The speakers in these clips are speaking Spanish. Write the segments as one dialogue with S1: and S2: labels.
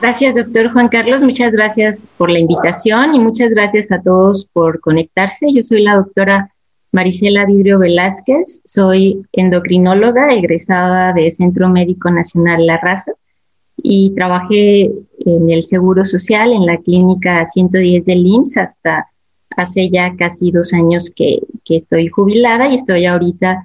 S1: Gracias, doctor Juan Carlos. Muchas gracias por la invitación y muchas gracias a todos por conectarse. Yo soy la doctora Marisela Vidrio Velázquez, soy endocrinóloga egresada de Centro Médico Nacional La Raza y trabajé en el Seguro Social en la clínica 110 del IMSS hasta hace ya casi dos años que, que estoy jubilada y estoy ahorita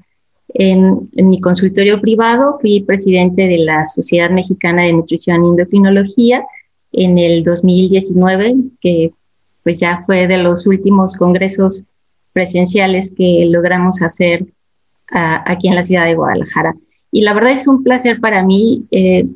S1: en, mi consultorio privado fui presidente de la Sociedad Mexicana de Nutrición y Endocrinología en el 2019, que pues ya fue de los últimos congresos presenciales que logramos hacer aquí en la ciudad de Guadalajara. Y la verdad es un placer para mí. Eh,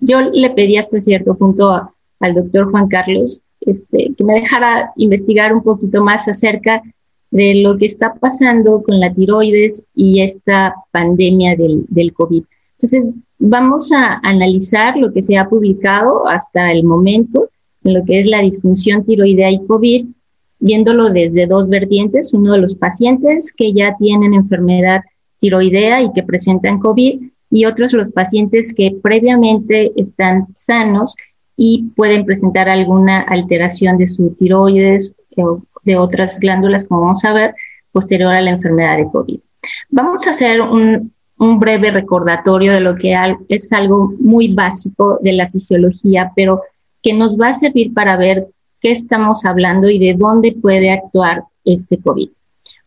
S1: yo le pedí hasta cierto punto al doctor Juan Carlos este, que me dejara investigar un poquito más acerca de lo que está pasando con la tiroides y esta pandemia del, del COVID. Entonces, vamos a analizar lo que se ha publicado hasta el momento en lo que es la disfunción tiroidea y COVID, viéndolo desde dos vertientes, uno de los pacientes que ya tienen enfermedad tiroidea y que presentan COVID, y otros los pacientes que previamente están sanos y pueden presentar alguna alteración de su tiroides o de otras glándulas, como vamos a ver, posterior a la enfermedad de COVID. Vamos a hacer un, breve recordatorio de lo que es algo muy básico de la fisiología, pero que nos va a servir para ver qué estamos hablando y de dónde puede actuar este COVID.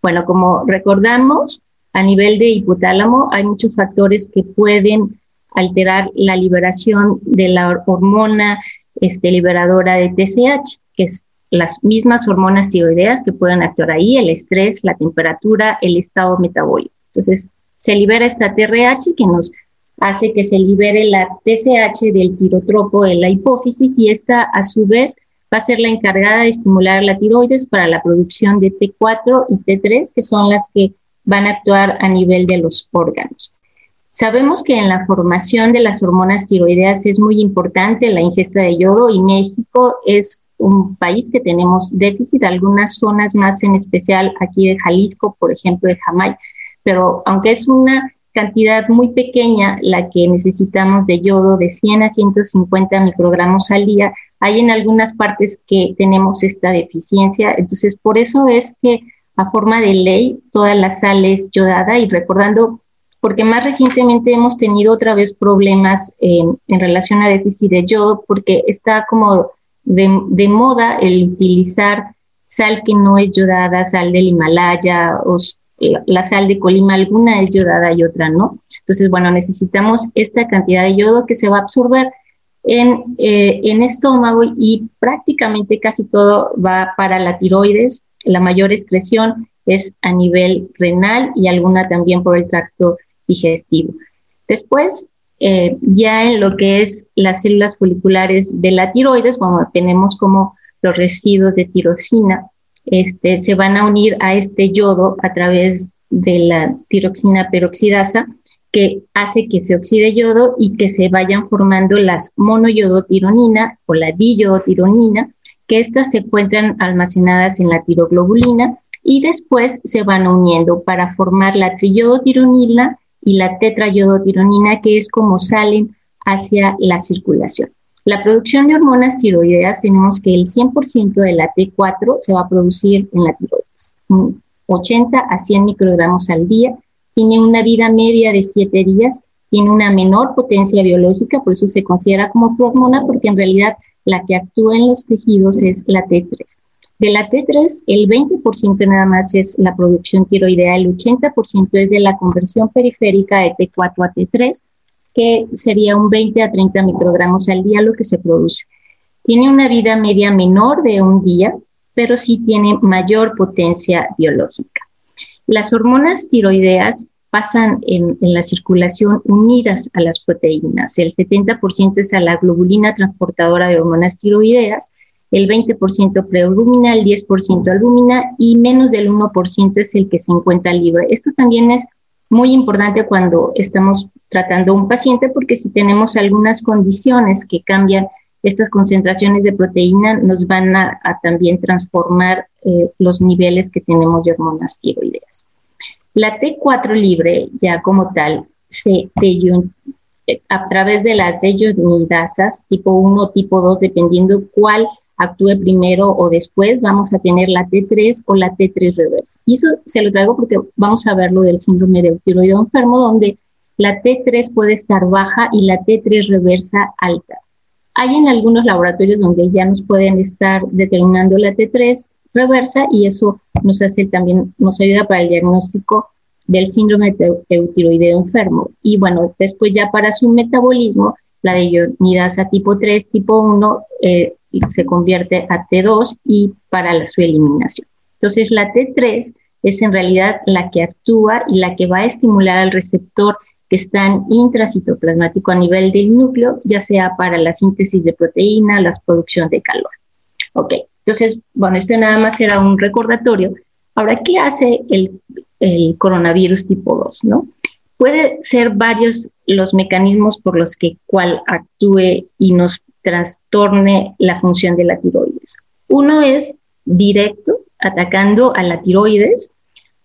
S1: Bueno, como recordamos, a nivel de hipotálamo hay muchos factores que pueden alterar la liberación de la hormona este, liberadora de TSH, que es las mismas hormonas tiroideas que pueden actuar ahí, el estrés, la temperatura, el estado metabólico. Entonces, se libera esta TRH que nos hace que se libere la TSH del tirotropo de la hipófisis y esta a su vez va a ser la encargada de estimular la tiroides para la producción de T4 y T3, que son las que van a actuar a nivel de los órganos. Sabemos que en la formación de las hormonas tiroideas es muy importante la ingesta de yodo y México es un país que tenemos déficit, algunas zonas más en especial aquí de Jalisco, por ejemplo, de Jamaica, pero aunque es una cantidad muy pequeña la que necesitamos de yodo de 100 a 150 microgramos al día, hay en algunas partes que tenemos esta deficiencia, entonces por eso es que a forma de ley toda la sal es yodada y recordando, porque más recientemente hemos tenido otra vez problemas en relación a déficit de yodo, porque está como de, moda el utilizar sal que no es yodada, sal del Himalaya o la sal de Colima, alguna es yodada y otra no. Entonces, bueno, necesitamos esta cantidad de yodo que se va a absorber en, eh, en estómago y prácticamente casi todo va para la tiroides. La mayor excreción es a nivel renal y alguna también por el tracto digestivo. Después, eh, ya en lo que es las células foliculares de la tiroides, bueno, tenemos como los residuos de tirosina, este, se van a unir a este yodo a través de la tiroxina peroxidasa, que hace que se oxide yodo y que se vayan formando las monoyodotironina o la diyodotironina, que estas se encuentran almacenadas en la tiroglobulina y después se van uniendo para formar la triyodotironina y la tetrayodotironina, que es como salen hacia la circulación. La producción de hormonas tiroideas tenemos que el 100% de la T4 se va a producir en la tiroides, 80 a 100 microgramos al día, tiene una vida media de 7 días, tiene una menor potencia biológica, por eso se considera como hormona, porque en realidad la que actúa en los tejidos es la T3. De la T3, el 20% nada más es la producción tiroidea, el 80% es de la conversión periférica de T4 a T3, que sería un 20 a 30 microgramos al día lo que se produce. Tiene una vida media menor de un día, pero sí tiene mayor potencia biológica. Las hormonas tiroideas pasan en, la circulación unidas a las proteínas. El 70% es a la globulina transportadora de hormonas tiroideas, el 20% prealbúmina, el 10% albúmina y menos del 1% es el que se encuentra libre. Esto también es muy importante cuando estamos tratando un paciente porque si tenemos algunas condiciones que cambian estas concentraciones de proteína, nos van a, también transformar eh, los niveles que tenemos de hormonas tiroideas. La T4 libre, ya como tal, se a través de las deyonidasas tipo 1 o tipo 2, dependiendo cuál actúe primero o después, vamos a tener la T3 o la T3 reversa. Y eso se lo traigo porque vamos a ver lo del síndrome de tiroideo enfermo, donde la T3 puede estar baja y la T3 reversa alta. Hay en algunos laboratorios donde ya nos pueden estar determinando la T3 reversa y eso nos hace también, nos ayuda para el diagnóstico del síndrome de eutiroideo enfermo. Y bueno, después ya para su metabolismo, la de ionidasa tipo 3, tipo 1, eh, se convierte a T2 y para su eliminación. Entonces, la T3 es en realidad la que actúa y la que va a estimular al receptor que está en intracitoplasmático a nivel del núcleo, ya sea para la síntesis de proteína, la producción de calor. Ok, entonces, bueno, esto nada más era un recordatorio. Ahora, ¿qué hace el, el coronavirus tipo 2? ¿no? Puede ser varios los mecanismos por los que cual actúe y nos trastorne la función de la tiroides. Uno es directo, atacando a la tiroides,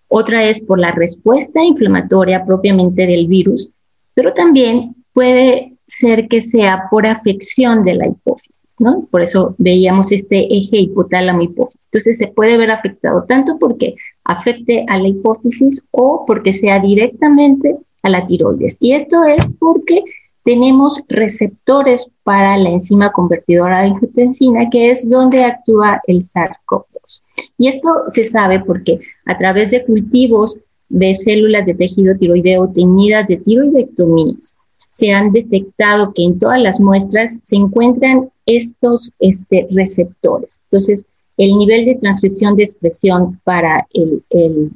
S1: otra es por la respuesta inflamatoria propiamente del virus, pero también puede ser que sea por afección de la hipófisis, ¿no? Por eso veíamos este eje hipotálamo-hipófisis. Entonces se puede ver afectado tanto porque afecte a la hipófisis o porque sea directamente a la tiroides. Y esto es porque tenemos receptores para la enzima convertidora de angiotensina, que es donde actúa el SARS-CoV-2. Y esto se sabe porque a través de cultivos de células de tejido tiroideo teñidas de tiroidectomías, se han detectado que en todas las muestras se encuentran estos este, receptores. Entonces, el nivel de transcripción de expresión para el, el,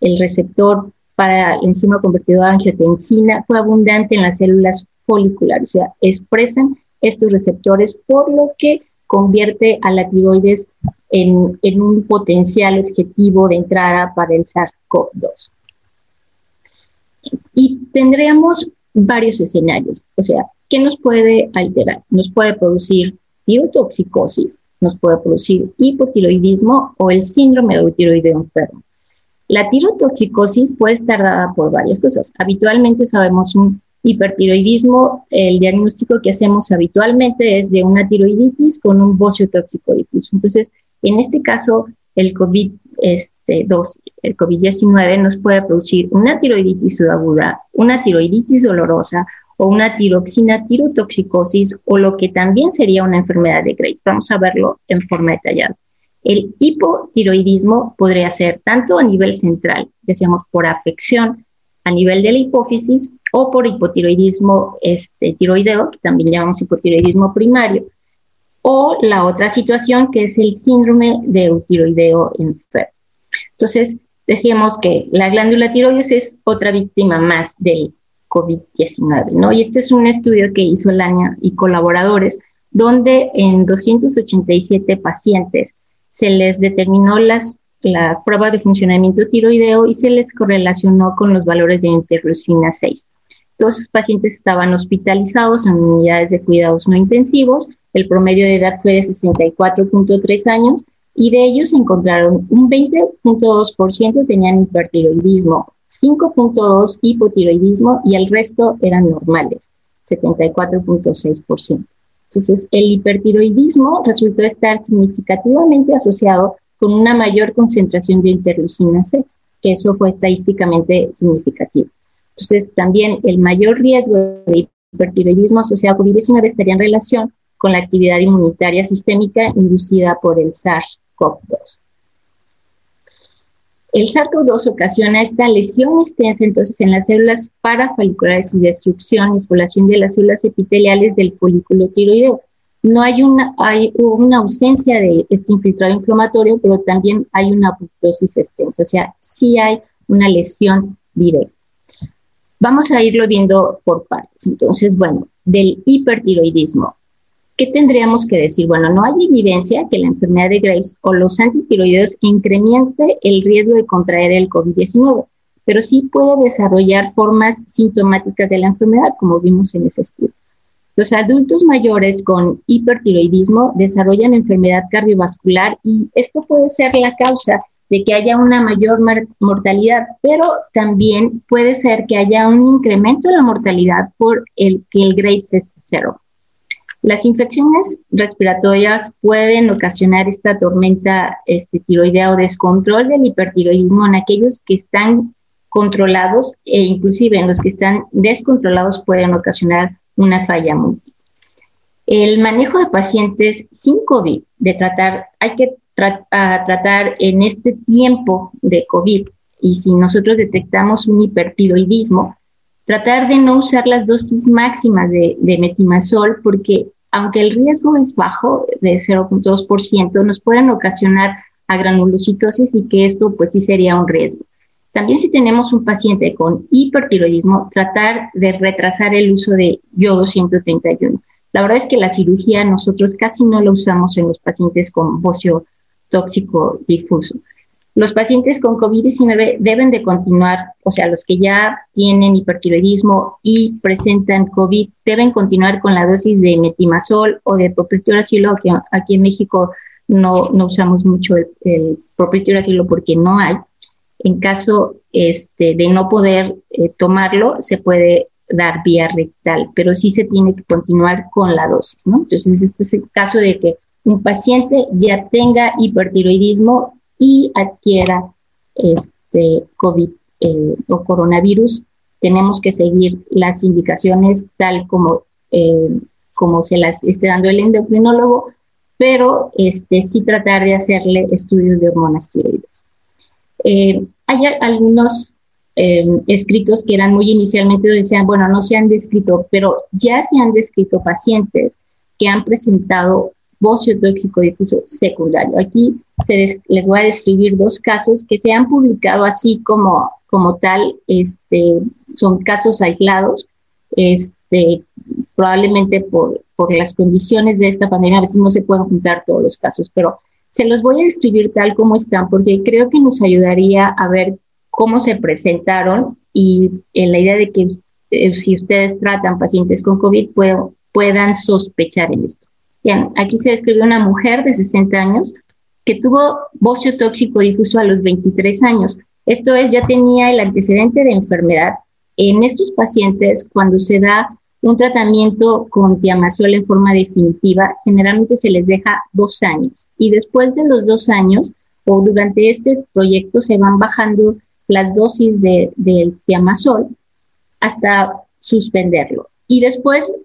S1: el receptor para la enzima convertidora de angiotensina fue abundante en las células foliculares, o sea, expresan estos receptores, por lo que convierte a la tiroides en, en un potencial objetivo de entrada para el SARS-CoV-2. Y tendríamos varios escenarios, o sea, ¿qué nos puede alterar? Nos puede producir tirotoxicosis, nos puede producir hipotiroidismo o el síndrome de tiroideo enfermo. La tirotoxicosis puede estar dada por varias cosas. Habitualmente sabemos un hipertiroidismo, el diagnóstico que hacemos habitualmente es de una tiroiditis con un bocio tóxico difuso. Entonces, en este caso, el COVID este, el COVID-19 nos puede producir una tiroiditis subaguda, una tiroiditis dolorosa o una tiroxina tirotoxicosis o lo que también sería una enfermedad de Grace. Vamos a verlo en forma detallada. El hipotiroidismo podría ser tanto a nivel central, decíamos por afección a nivel de la hipófisis o por hipotiroidismo este, tiroideo, que también llamamos hipotiroidismo primario, o la otra situación que es el síndrome de eutiroideo enfermo. Entonces, decíamos que la glándula tiroides es otra víctima más del COVID-19, ¿no? Y este es un estudio que hizo el año y colaboradores, donde en 287 pacientes se les determinó las, la prueba de funcionamiento tiroideo y se les correlacionó con los valores de interleucina 6. Los pacientes estaban hospitalizados en unidades de cuidados no intensivos el promedio de edad fue de 64.3 años y de ellos encontraron un 20.2% tenían hipertiroidismo, 5.2 hipotiroidismo y el resto eran normales, 74.6%. Entonces, el hipertiroidismo resultó estar significativamente asociado con una mayor concentración de interleucina 6, que eso fue estadísticamente significativo. Entonces, también el mayor riesgo de hipertiroidismo asociado a COVID-19 estaría en relación con la actividad inmunitaria sistémica inducida por el SARS-CoV-2. El SARS-CoV-2 ocasiona esta lesión extensa entonces en las células parafoliculares y destrucción y exploración de las células epiteliales del folículo tiroideo. No hay una, hay una ausencia de este infiltrado inflamatorio, pero también hay una apoptosis extensa, o sea, sí hay una lesión directa. Vamos a irlo viendo por partes. Entonces, bueno, del hipertiroidismo, ¿qué tendríamos que decir? Bueno, no hay evidencia que la enfermedad de Graves o los antitiroideos incremente el riesgo de contraer el COVID-19, pero sí puede desarrollar formas sintomáticas de la enfermedad, como vimos en ese estudio. Los adultos mayores con hipertiroidismo desarrollan enfermedad cardiovascular y esto puede ser la causa de que haya una mayor mortalidad, pero también puede ser que haya un incremento en la mortalidad por el que el Graves es cero. Las infecciones respiratorias pueden ocasionar esta tormenta este, tiroidea o descontrol del hipertiroidismo en aquellos que están controlados e inclusive en los que están descontrolados pueden ocasionar una falla múltiple. El manejo de pacientes sin COVID, de tratar, hay que tratar en este tiempo de COVID y si nosotros detectamos un hipertiroidismo, tratar de no usar las dosis máximas de, de metimazol porque aunque el riesgo es bajo de 0.2%, nos pueden ocasionar a granulocitosis y que esto pues sí sería un riesgo. También si tenemos un paciente con hipertiroidismo, tratar de retrasar el uso de yodo 131. La verdad es que la cirugía nosotros casi no la usamos en los pacientes con bocio tóxico difuso. Los pacientes con COVID-19 deben de continuar, o sea, los que ya tienen hipertiroidismo y presentan COVID deben continuar con la dosis de metimazol o de propiltiuracilo, que aquí en México no, no usamos mucho el, el porque no hay. En caso este, de no poder eh, tomarlo, se puede dar vía rectal, pero sí se tiene que continuar con la dosis, ¿no? Entonces, este es el caso de que un paciente ya tenga hipertiroidismo y adquiera este COVID eh, o coronavirus, tenemos que seguir las indicaciones tal como, eh, como se las esté dando el endocrinólogo, pero este, sí tratar de hacerle estudios de hormonas tiroides. Eh, hay algunos escritos que eran muy inicialmente decían, bueno, no se han descrito, pero ya se han descrito pacientes que han presentado bocio tóxico difuso secundario. Aquí les voy a describir dos casos que se han publicado así como, como tal, este, son casos aislados, este, probablemente por, por las condiciones de esta pandemia, a veces no se pueden juntar todos los casos, pero se los voy a describir tal como están, porque creo que nos ayudaría a ver cómo se presentaron y en la idea de que eh, si ustedes tratan pacientes con COVID puedan sospechar en esto. Aquí se describe una mujer de 60 años que tuvo bocio tóxico difuso a los 23 años. Esto es, ya tenía el antecedente de enfermedad. En estos pacientes, cuando se da un tratamiento con tiamazol en forma definitiva, generalmente se les deja dos años. Y después de los dos años, o durante este proyecto, se van bajando las dosis del de tiamazol hasta suspenderlo. Y después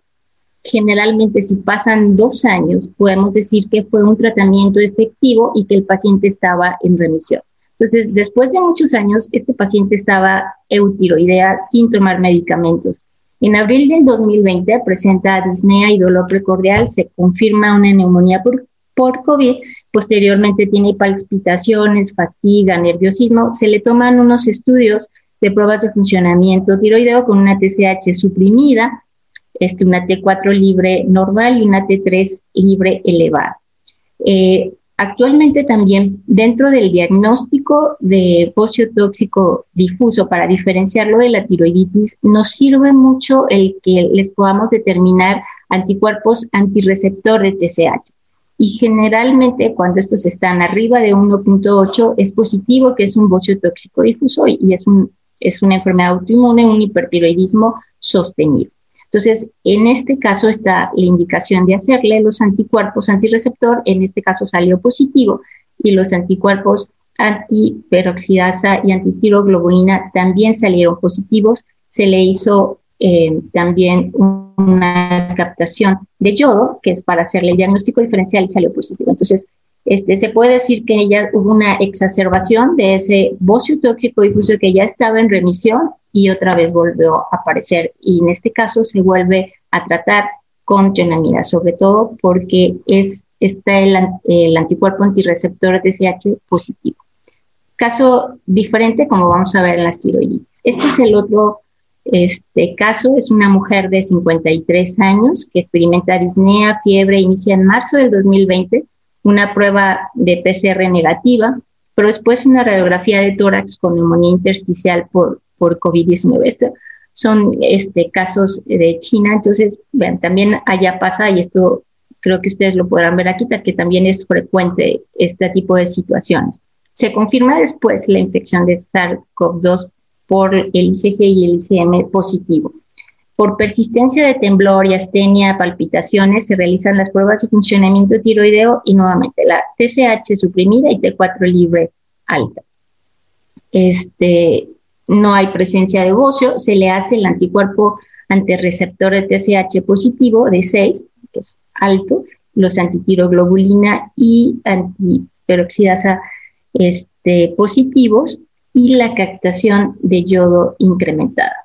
S1: generalmente si pasan dos años, podemos decir que fue un tratamiento efectivo y que el paciente estaba en remisión. Entonces, después de muchos años, este paciente estaba eutiroidea sin tomar medicamentos. En abril del 2020 presenta disnea y dolor precordial, se confirma una neumonía por, por COVID, posteriormente tiene palpitaciones, fatiga, nerviosismo, se le toman unos estudios de pruebas de funcionamiento tiroideo con una TSH suprimida, este, una T4 libre normal y una T3 libre elevada. Eh, actualmente también dentro del diagnóstico de pocio tóxico difuso para diferenciarlo de la tiroiditis nos sirve mucho el que les podamos determinar anticuerpos antirreceptor de TSH. Y generalmente cuando estos están arriba de 1.8 es positivo que es un bocio tóxico difuso y es, un, es una enfermedad autoinmune, un hipertiroidismo sostenido. Entonces, en este caso está la indicación de hacerle los anticuerpos antirreceptor, en este caso salió positivo, y los anticuerpos antiperoxidasa y antitiroglobulina también salieron positivos. Se le hizo eh, también una captación de yodo, que es para hacerle el diagnóstico diferencial y salió positivo. Entonces, este, se puede decir que ya hubo una exacerbación de ese bocio tóxico difuso que ya estaba en remisión y otra vez volvió a aparecer. Y en este caso se vuelve a tratar con tionamida, sobre todo porque es, está el, el anticuerpo antirreceptor TSH positivo. Caso diferente como vamos a ver en las tiroiditis. Este es el otro Este caso es una mujer de 53 años que experimenta disnea, fiebre, inicia en marzo del 2020 una prueba de PCR negativa, pero después una radiografía de tórax con neumonía intersticial por, por COVID-19. son este, casos de China, entonces, también allá pasa, y esto creo que ustedes lo podrán ver aquí, que también es frecuente este tipo de situaciones. Se confirma después la infección de SARS-CoV-2 por el IgG y el IgM positivo. Por persistencia de temblor y astenia, palpitaciones, se realizan las pruebas de funcionamiento tiroideo y nuevamente la TSH suprimida y T4 libre alta. Este, no hay presencia de bocio, se le hace el anticuerpo antirreceptor de TSH positivo de 6, que es alto, los antitiroglobulina y antiperoxidasa este, positivos y la captación de yodo incrementada.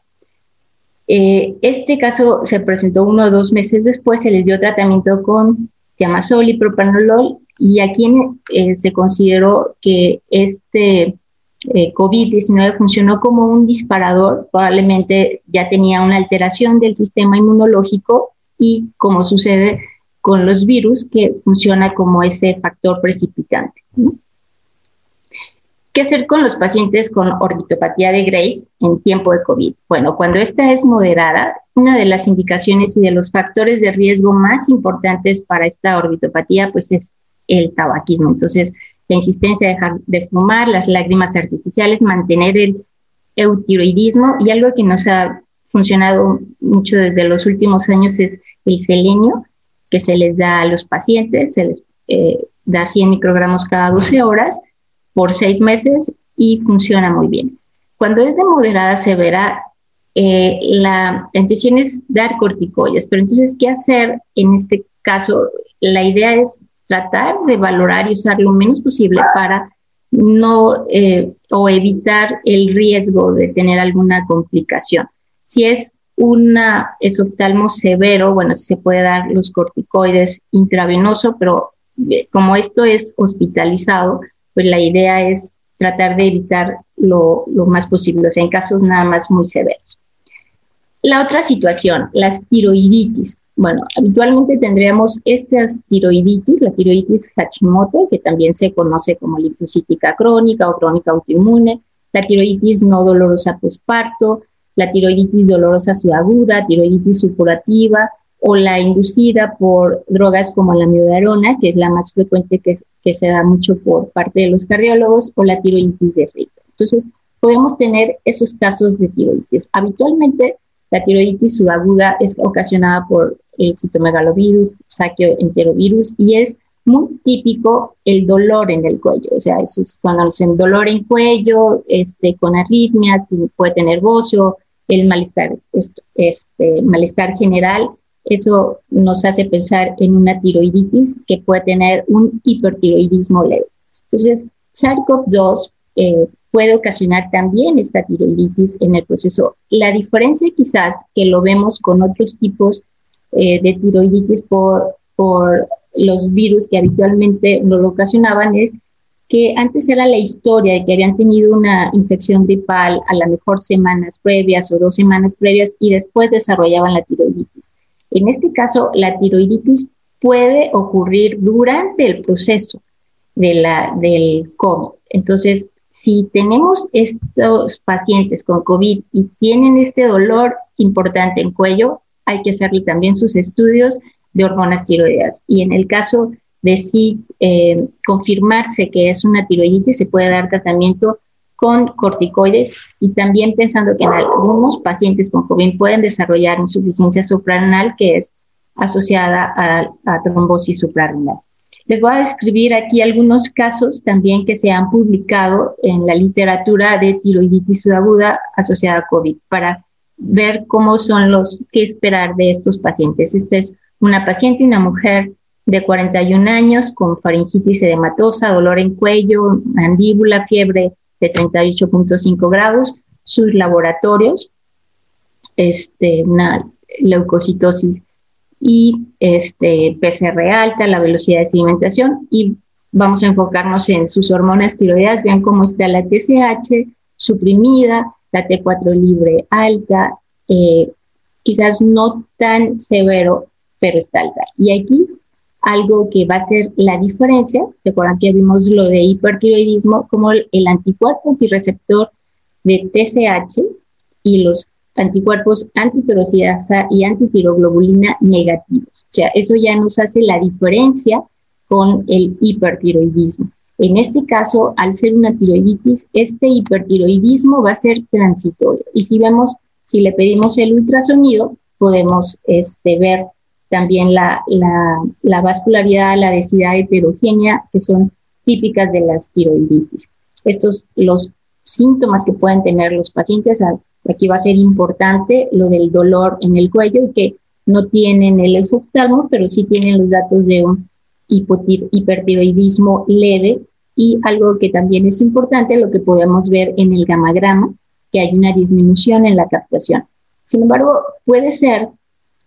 S1: Eh, este caso se presentó uno o dos meses después, se les dio tratamiento con tiamazol y propanolol y aquí eh, se consideró que este eh, COVID-19 funcionó como un disparador, probablemente ya tenía una alteración del sistema inmunológico y como sucede con los virus, que funciona como ese factor precipitante. ¿Qué hacer con los pacientes con orbitopatía de Grace en tiempo de COVID? Bueno, cuando esta es moderada, una de las indicaciones y de los factores de riesgo más importantes para esta orbitopatía, pues es el tabaquismo. Entonces, la insistencia de dejar de fumar, las lágrimas artificiales, mantener el eutiroidismo y algo que nos ha funcionado mucho desde los últimos años es el selenio, que se les da a los pacientes, se les eh, da 100 microgramos cada 12 horas por seis meses y funciona muy bien. Cuando es de moderada severa, eh, la, intención es dar corticoides, pero entonces, ¿qué hacer en este caso? La idea es tratar de valorar y usar lo menos posible para no eh, o evitar el riesgo de tener alguna complicación. Si es una esoftalmo severo, bueno, se puede dar los corticoides intravenoso, pero eh, como esto es hospitalizado, pues la idea es tratar de evitar lo, más posible, o sea, en casos nada más muy severos. La otra situación, las tiroiditis. Bueno, habitualmente tendríamos estas tiroiditis, la tiroiditis Hashimoto, que también se conoce como linfocítica crónica o crónica autoinmune, la tiroiditis no dolorosa posparto, la tiroiditis dolorosa subaguda, tiroiditis supurativa, o la inducida por drogas como la miodarona, que es la más frecuente que, que se da mucho por parte de los cardiólogos, o la tiroiditis de Richter. Entonces, podemos tener esos casos de tiroiditis. Habitualmente, la tiroiditis subaguda es ocasionada por el citomegalovirus, saquio enterovirus, y es muy típico el dolor en el cuello. O sea, eso es cuando dicen dolor en cuello, este, con arritmias, puede tener bocio, el malestar, este, malestar general eso nos hace pensar en una tiroiditis que puede tener un hipertiroidismo leve. Entonces, SARS-CoV-2 eh, puede ocasionar también esta tiroiditis en el proceso. La diferencia quizás que lo vemos con otros tipos eh, de tiroiditis por, por los virus que habitualmente lo ocasionaban es que antes era la historia de que habían tenido una infección gripal a lo mejor semanas previas o dos semanas previas y después desarrollaban la tiroiditis. En este caso, la tiroiditis puede ocurrir durante el proceso de la, del COVID. Entonces, si tenemos estos pacientes con COVID y tienen este dolor importante en cuello, hay que hacerle también sus estudios de hormonas tiroideas. Y en el caso de si eh, confirmarse que es una tiroiditis, se puede dar tratamiento con corticoides y también pensando que en algunos pacientes con COVID pueden desarrollar insuficiencia suprarrenal que es asociada a, trombosis suprarrenal. Les voy a describir aquí algunos casos también que se han publicado en la literatura de tiroiditis subaguda asociada a COVID para ver cómo son los que esperar de estos pacientes. Esta es una paciente, una mujer de 41 años con faringitis edematosa, dolor en cuello, mandíbula, fiebre de 38.5 grados, sus laboratorios, este, una leucocitosis y este, PCR alta, la velocidad de sedimentación y vamos a enfocarnos en sus hormonas tiroideas, vean cómo está la TSH suprimida, la T4 libre alta, eh, quizás no tan severo, pero está alta. Y aquí algo que va a ser la diferencia, ¿se acuerdan que vimos lo de hipertiroidismo como el, anticuerpo antirreceptor de TSH y los anticuerpos antiperoxidasa y antitiroglobulina negativos? O sea, eso ya nos hace la diferencia con el hipertiroidismo. En este caso, al ser una tiroiditis, este hipertiroidismo va a ser transitorio. Y si vemos, si le pedimos el ultrasonido, podemos este, ver también la, la, vascularidad, la densidad heterogénea, que son típicas de las tiroiditis. Estos, los síntomas que pueden tener los pacientes, aquí va a ser importante lo del dolor en el cuello y que no tienen el exoftalmo, pero sí tienen los datos de un hipertiroidismo leve y algo que también es importante, lo que podemos ver en el gamagrama, que hay una disminución en la captación. Sin embargo, puede ser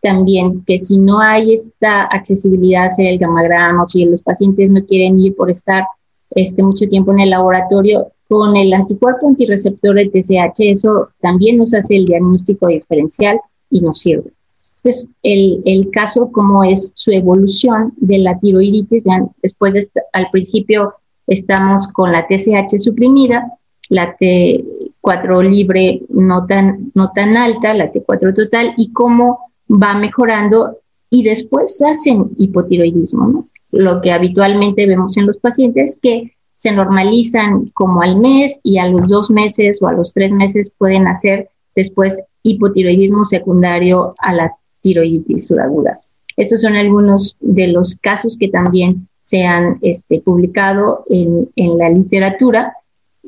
S1: también que si no hay esta accesibilidad a hacer el gamagrama o si los pacientes no quieren ir por estar este, mucho tiempo en el laboratorio, con el anticuerpo antirreceptor de TSH, eso también nos hace el diagnóstico diferencial y nos sirve. Este es el, el caso, cómo es su evolución de la tiroiditis. Vean, después al principio estamos con la TSH suprimida, la T4 libre no tan, no tan alta, la T4 total, y cómo va mejorando y después hacen hipotiroidismo. Lo que habitualmente vemos en los pacientes que se normalizan como al mes y a los dos meses o a los tres meses pueden hacer después hipotiroidismo secundario a la tiroiditis subaguda. Estos son algunos de los casos que también se han este, publicado en, en, la literatura.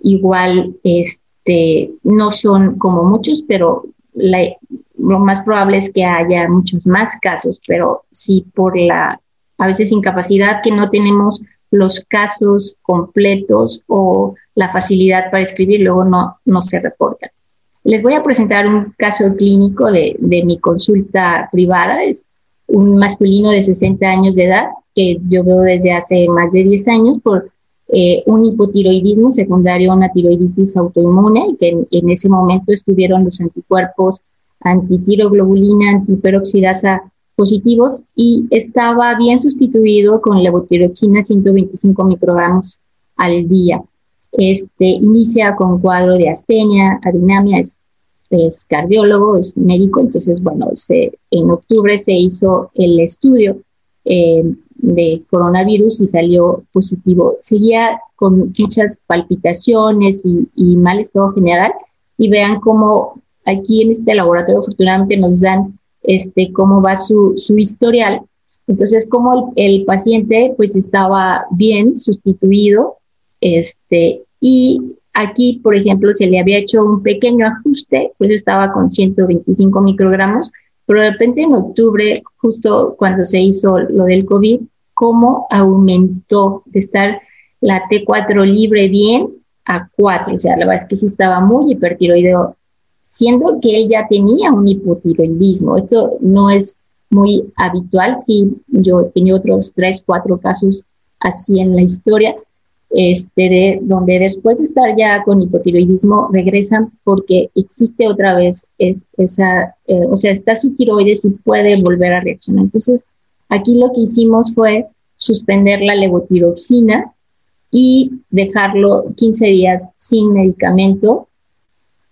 S1: Igual este, no son como muchos, pero lo más probable es que haya muchos más casos, pero sí por la a veces incapacidad que no tenemos los casos completos o la facilidad para escribir, luego no, no se reportan. Les voy a presentar un caso clínico de, de mi consulta privada. Es un masculino de 60 años de edad que yo veo desde hace más de 10 años por eh, un hipotiroidismo secundario a una tiroiditis autoinmune, que en, ese momento estuvieron los anticuerpos antitiroglobulina, antiperoxidasa positivos y estaba bien sustituido con levotiroxina 125 microgramos al día. Este inicia con cuadro de astenia, adinamia, es cardiólogo, es médico, entonces, bueno, se, en octubre se hizo el estudio eh, de coronavirus y salió positivo. Seguía con muchas palpitaciones y, mal estado general y vean cómo aquí en este laboratorio afortunadamente nos dan este, cómo va su, su historial. Entonces, como el, el, paciente pues estaba bien sustituido este, y Aquí, por ejemplo, se le había hecho un pequeño ajuste, pues estaba con 125 microgramos, pero de repente en octubre, justo cuando se hizo lo del COVID, cómo aumentó de estar la T4 libre bien a 4, o sea, la verdad es que sí estaba muy hipertiroideo, siendo que él ya tenía un hipotiroidismo. Esto no es muy habitual, sí, yo tenía otros 3, 4 casos así en la historia, este, de, donde después de estar ya con hipotiroidismo regresan porque existe otra vez esa, eh, o sea, está su tiroides y puede volver a reaccionar. Entonces, aquí lo que hicimos fue suspender la levotiroxina y dejarlo 15 días sin medicamento.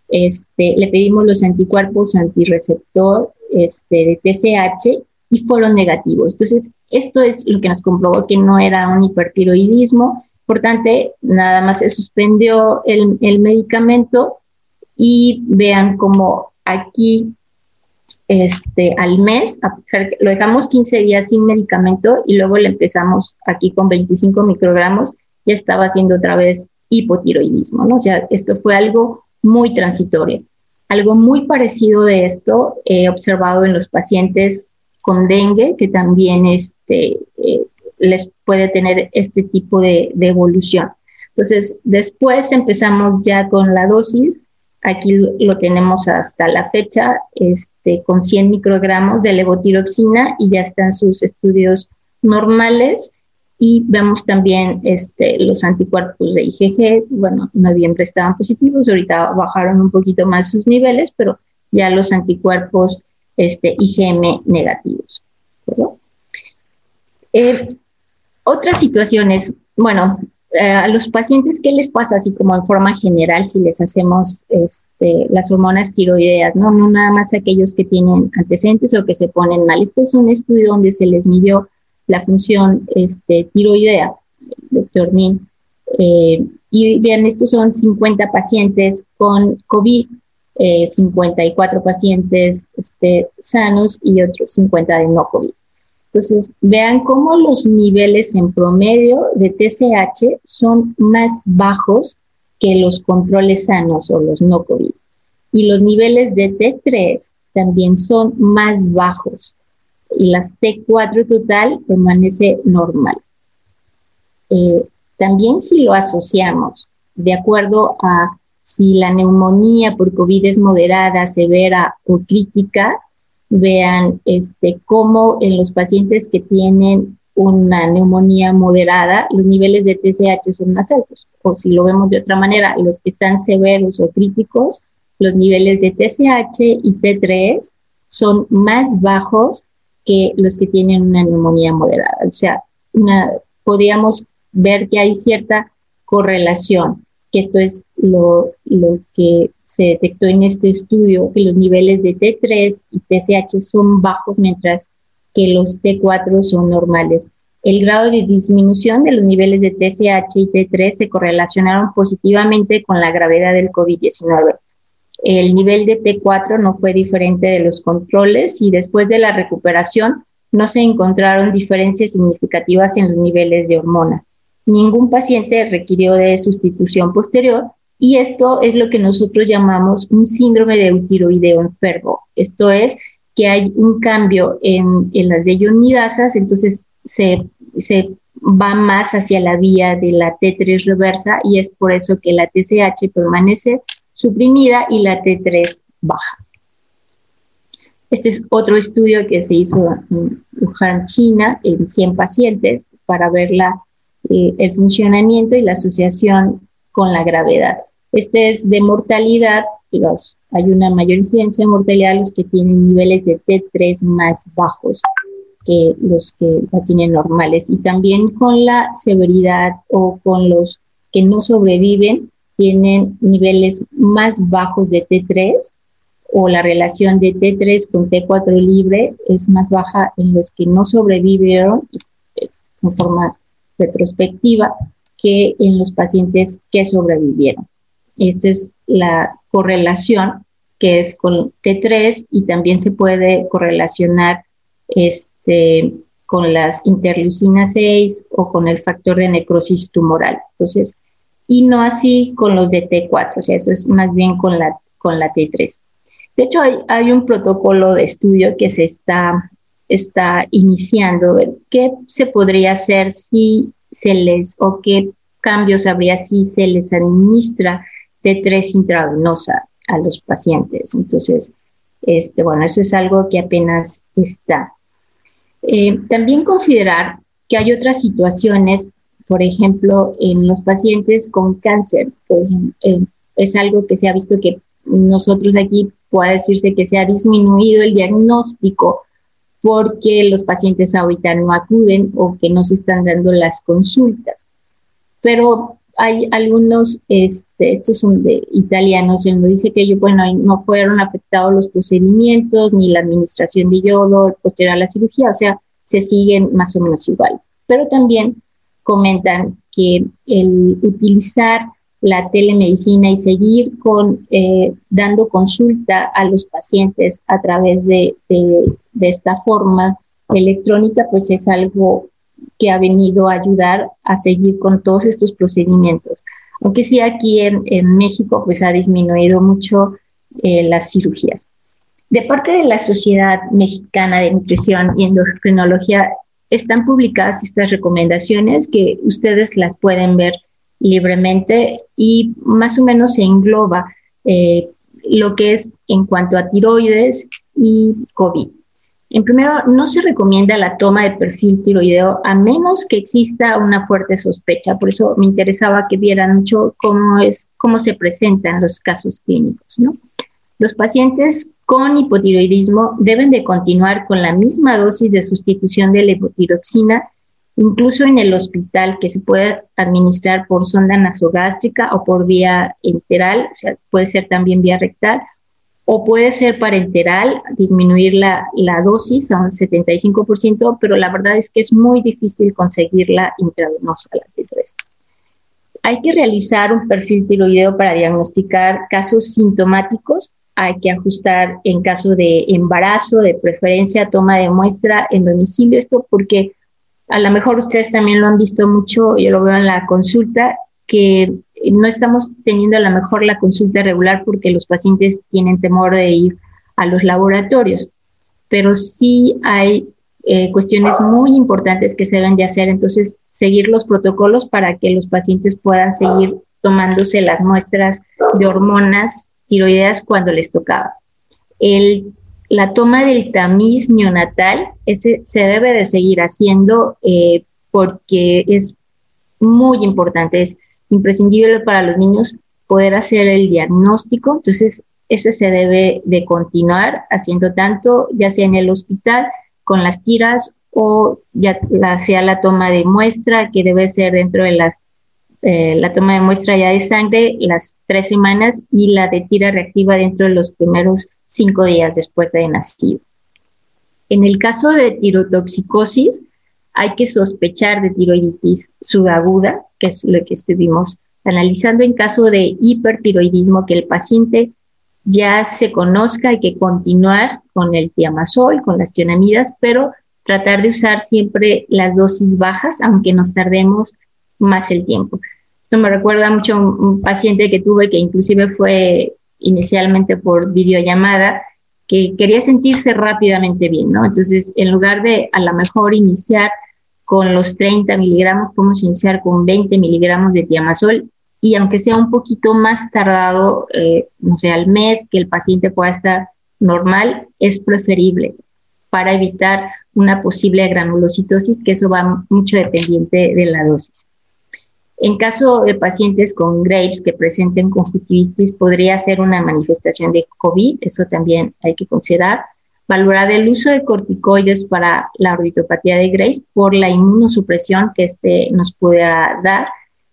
S1: Este, le pedimos los anticuerpos antirreceptor este, de TSH y fueron negativos. Entonces, esto es lo que nos comprobó que no era un hipertiroidismo, importante, nada más se suspendió el, medicamento y vean como aquí este, al mes, lo dejamos 15 días sin medicamento y luego le empezamos aquí con 25 microgramos, ya estaba haciendo otra vez hipotiroidismo, ¿no? O sea, esto fue algo muy transitorio. Algo muy parecido de esto he observado en los pacientes con dengue, que también este, eh, les puede tener este tipo de, evolución. Entonces, después empezamos ya con la dosis. Aquí lo tenemos hasta la fecha este, con 100 microgramos de levotiroxina y ya están sus estudios normales. Y vemos también este, los anticuerpos de IgG. Bueno, en noviembre estaban positivos, ahorita bajaron un poquito más sus niveles, pero ya los anticuerpos este, IgM negativos. Eh, otras situaciones, bueno, eh, a los pacientes, ¿qué les pasa así como en forma general si les hacemos este, las hormonas tiroideas? ¿no? no nada más aquellos que tienen antecedentes o que se ponen mal. Este es un estudio donde se les midió la función este, tiroidea, doctor Min. Eh, y vean, estos son 50 pacientes con COVID, 54 eh, pacientes este, sanos y otros 50 de no COVID. Entonces, vean cómo los niveles en promedio de TSH son más bajos que los controles sanos o los no COVID. Y los niveles de T3 también son más bajos. Y las T4 total permanece normal. Eh, también si lo asociamos de acuerdo a si la neumonía por COVID es moderada, severa o crítica, vean este, cómo en los pacientes que tienen una neumonía moderada, los niveles de TSH son más altos. O si lo vemos de otra manera, los que están severos o críticos, los niveles de TSH y T3 son más bajos que los que tienen una neumonía moderada. O sea, podríamos ver que hay cierta correlación, que esto es lo, lo que se detectó en este estudio que los niveles de T3 y TSH son bajos mientras que los T4 son normales. El grado de disminución de los niveles de TSH y T3 se correlacionaron positivamente con la gravedad del COVID-19. El nivel de T4 no fue diferente de los controles y después de la recuperación no se encontraron diferencias significativas en los niveles de hormona. Ningún paciente requirió de sustitución posterior y esto es lo que nosotros llamamos un síndrome de tiroideo enfermo. Esto es que hay un cambio en, las deyonidasas, entonces se, se va más hacia la vía de la T3 reversa y es por eso que la TSH permanece suprimida y la T3 baja. Este es otro estudio que se hizo en Wuhan, China, en 100 pacientes para ver la, eh, el funcionamiento y la asociación con la gravedad. Este es de mortalidad, los, hay una mayor incidencia de mortalidad los que tienen niveles de T3 más bajos que los que la tienen normales. Y también con la severidad o con los que no sobreviven, tienen niveles más bajos de T3 o la relación de T3 con T4 libre es más baja en los que no sobrevivieron, es en forma retrospectiva, que en los pacientes que sobrevivieron. Esta es la correlación que es con T3 y también se puede correlacionar este, con las interleucinas 6 o con el factor de necrosis tumoral. Entonces, y no así con los de T4, o sea, eso es más bien con la, con la T3. De hecho, hay, hay un protocolo de estudio que se está, está iniciando. ¿Qué se podría hacer si se les, o qué cambios habría si se les administra T3 intravenosa a los pacientes. Entonces, este, bueno, eso es algo que apenas está. Eh, también considerar que hay otras situaciones, por ejemplo, en los pacientes con cáncer, eh, es algo que se ha visto que nosotros aquí puede decirse que se ha disminuido el diagnóstico porque los pacientes ahorita no acuden o que no se están dando las consultas. Pero hay algunos, este, estos son de italianos, donde dice que bueno, no fueron afectados los procedimientos ni la administración de yodo posterior a la cirugía, o sea, se siguen más o menos igual. Pero también comentan que el utilizar la telemedicina y seguir con, eh, dando consulta a los pacientes a través de, de, esta forma electrónica, pues es algo que ha venido a ayudar a seguir con todos estos procedimientos. Aunque sí aquí en, México pues ha disminuido mucho eh, las cirugías. De parte de la Sociedad Mexicana de Nutrición y Endocrinología están publicadas estas recomendaciones que ustedes las pueden ver libremente y más o menos se engloba eh, lo que es en cuanto a tiroides y COVID. En primero, no se recomienda la toma de perfil tiroideo a menos que exista una fuerte sospecha. Por eso me interesaba que vieran mucho cómo es, cómo se presentan los casos clínicos, ¿no? Los pacientes con hipotiroidismo deben de continuar con la misma dosis de sustitución de levotiroxina, incluso en el hospital, que se puede administrar por sonda nasogástrica o por vía enteral, o sea, puede ser también vía rectal, o puede ser parenteral, disminuir la, la dosis a un 75%, pero la verdad es que es muy difícil conseguirla intravenosa. Hay que realizar un perfil tiroideo para diagnosticar casos sintomáticos hay que ajustar en caso de embarazo, de preferencia, toma de muestra en domicilio, esto porque a lo mejor ustedes también lo han visto mucho, yo lo veo en la consulta, que no estamos teniendo a lo mejor la consulta regular porque los pacientes tienen temor de ir a los laboratorios, pero sí hay eh, cuestiones muy importantes que se deben de hacer, entonces seguir los protocolos para que los pacientes puedan seguir tomándose las muestras de hormonas tiroideas cuando les tocaba. El, la toma del tamiz neonatal ese se debe de seguir haciendo eh, porque es muy importante, es imprescindible para los niños poder hacer el diagnóstico, entonces ese se debe de continuar haciendo tanto ya sea en el hospital con las tiras o ya sea la toma de muestra que debe ser dentro de las eh, la toma de muestra ya de sangre las tres semanas y la de tira reactiva dentro de los primeros cinco días después de nacido. En el caso de tirotoxicosis, hay que sospechar de tiroiditis subaguda, que es lo que estuvimos analizando en caso de hipertiroidismo, que el paciente ya se conozca, hay que continuar con el tiamazol, con las tionamidas, pero tratar de usar siempre las dosis bajas, aunque nos tardemos más el tiempo. Esto me recuerda mucho a un, paciente que tuve que inclusive fue inicialmente por videollamada, que quería sentirse rápidamente bien, ¿no? Entonces, en lugar de a lo mejor iniciar con los 30 miligramos, podemos iniciar con 20 miligramos de tiamazol y aunque sea un poquito más tardado, eh, no sé, al mes que el paciente pueda estar normal, es preferible para evitar una posible granulocitosis, que eso va mucho dependiente de la dosis. En caso de pacientes con Graves que presenten conjuntivitis, podría ser una manifestación de COVID, eso también hay que considerar. Valorar el uso de corticoides para la orbitopatía de Graves por la inmunosupresión que este nos pueda dar.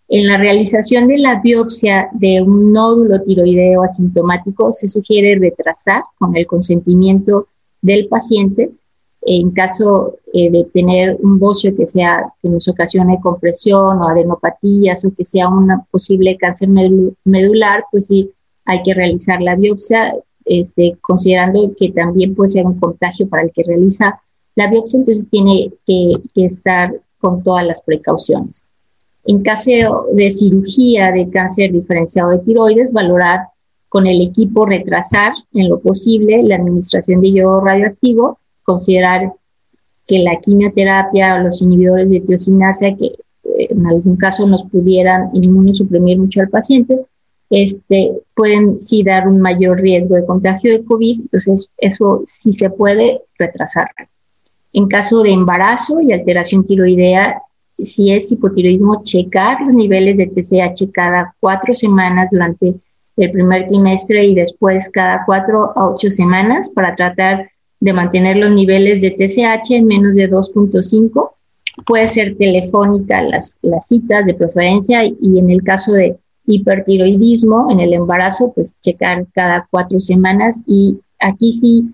S1: En la realización de la biopsia de un nódulo tiroideo asintomático se sugiere retrasar con el consentimiento del paciente en caso eh, de tener un bocio que sea que nos ocasione compresión o adenopatías o que sea un posible cáncer medular, pues sí hay que realizar la biopsia, este, considerando que también puede ser un contagio para el que realiza la biopsia, entonces tiene que, que estar con todas las precauciones. En caso de cirugía de cáncer diferenciado de tiroides, valorar con el equipo retrasar en lo posible la administración de yodo radioactivo considerar que la quimioterapia o los inhibidores de tiosinasa que eh, en algún caso nos pudieran inmunosuprimir mucho al paciente, este, pueden sí dar un mayor riesgo de contagio de COVID, entonces eso sí se puede retrasar. En caso de embarazo y alteración tiroidea, si es hipotiroidismo, checar los niveles de TSH cada cuatro semanas durante el primer trimestre y después cada cuatro a ocho semanas para tratar de mantener los niveles de TSH en menos de 2.5. Puede ser telefónica las, las citas de preferencia y en el caso de hipertiroidismo en el embarazo, pues checar cada cuatro semanas y aquí sí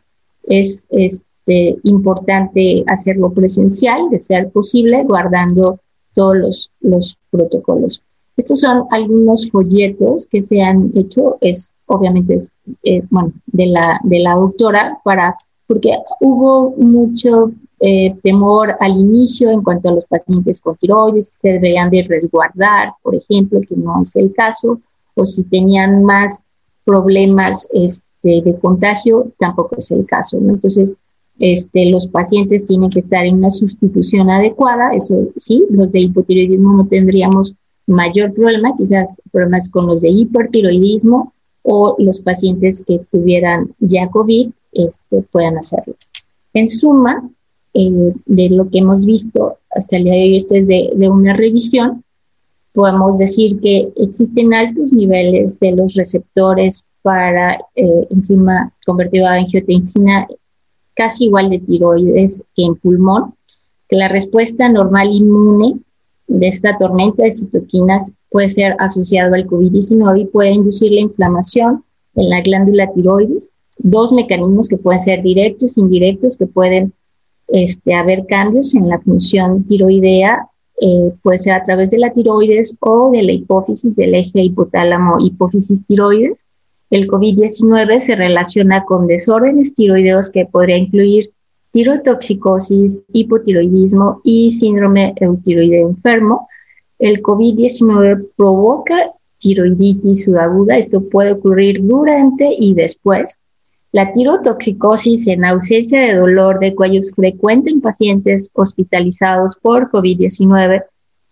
S1: es este, importante hacerlo presencial, de ser posible, guardando todos los, los protocolos. Estos son algunos folletos que se han hecho, es obviamente es, eh, bueno, de la, de la doctora para porque hubo mucho eh, temor al inicio en cuanto a los pacientes con tiroides, se deberían de resguardar, por ejemplo, que no es el caso, o si tenían más problemas este, de contagio, tampoco es el caso. Entonces, este, los pacientes tienen que estar en una sustitución adecuada, eso sí, los de hipotiroidismo no tendríamos mayor problema, quizás problemas con los de hipertiroidismo o los pacientes que tuvieran ya COVID este, puedan hacerlo. En suma, eh, de lo que hemos visto hasta el día de hoy, esto es de, una revisión, podemos decir que existen altos niveles de los receptores para eh, enzima convertido a angiotensina casi igual de tiroides que en pulmón, que la respuesta normal inmune de esta tormenta de citoquinas puede ser asociado al COVID-19 y puede inducir la inflamación en la glándula tiroides. Dos mecanismos que pueden ser directos, indirectos, que pueden este, haber cambios en la función tiroidea, eh, puede ser a través de la tiroides o de la hipófisis del eje hipotálamo-hipófisis tiroides. El COVID-19 se relaciona con desórdenes tiroideos que podría incluir tirotoxicosis, hipotiroidismo y síndrome eutiroideo enfermo. El COVID-19 provoca tiroiditis subaguda. Esto puede ocurrir durante y después. La tirotoxicosis en ausencia de dolor de cuello es frecuente en pacientes hospitalizados por COVID-19,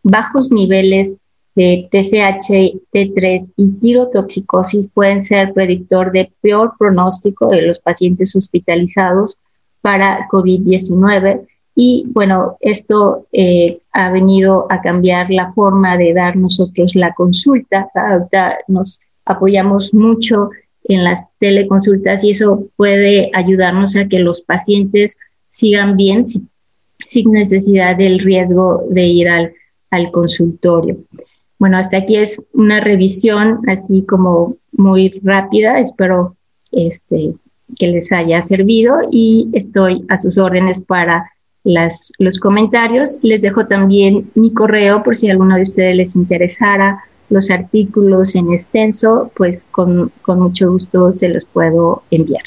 S1: bajos niveles de TSH, T3 y tirotoxicosis pueden ser predictor de peor pronóstico de los pacientes hospitalizados para COVID-19. Y bueno, esto eh, ha venido a cambiar la forma de dar nosotros la consulta. Ahorita nos apoyamos mucho en las teleconsultas y eso puede ayudarnos a que los pacientes sigan bien sin necesidad del riesgo de ir al, consultorio. Bueno, hasta aquí es una revisión así como muy rápida. Espero este, que les haya servido y estoy a sus órdenes para las, los comentarios. Les dejo también mi correo por si alguno de ustedes les interesara los artículos en extenso, pues con, mucho gusto se los puedo enviar.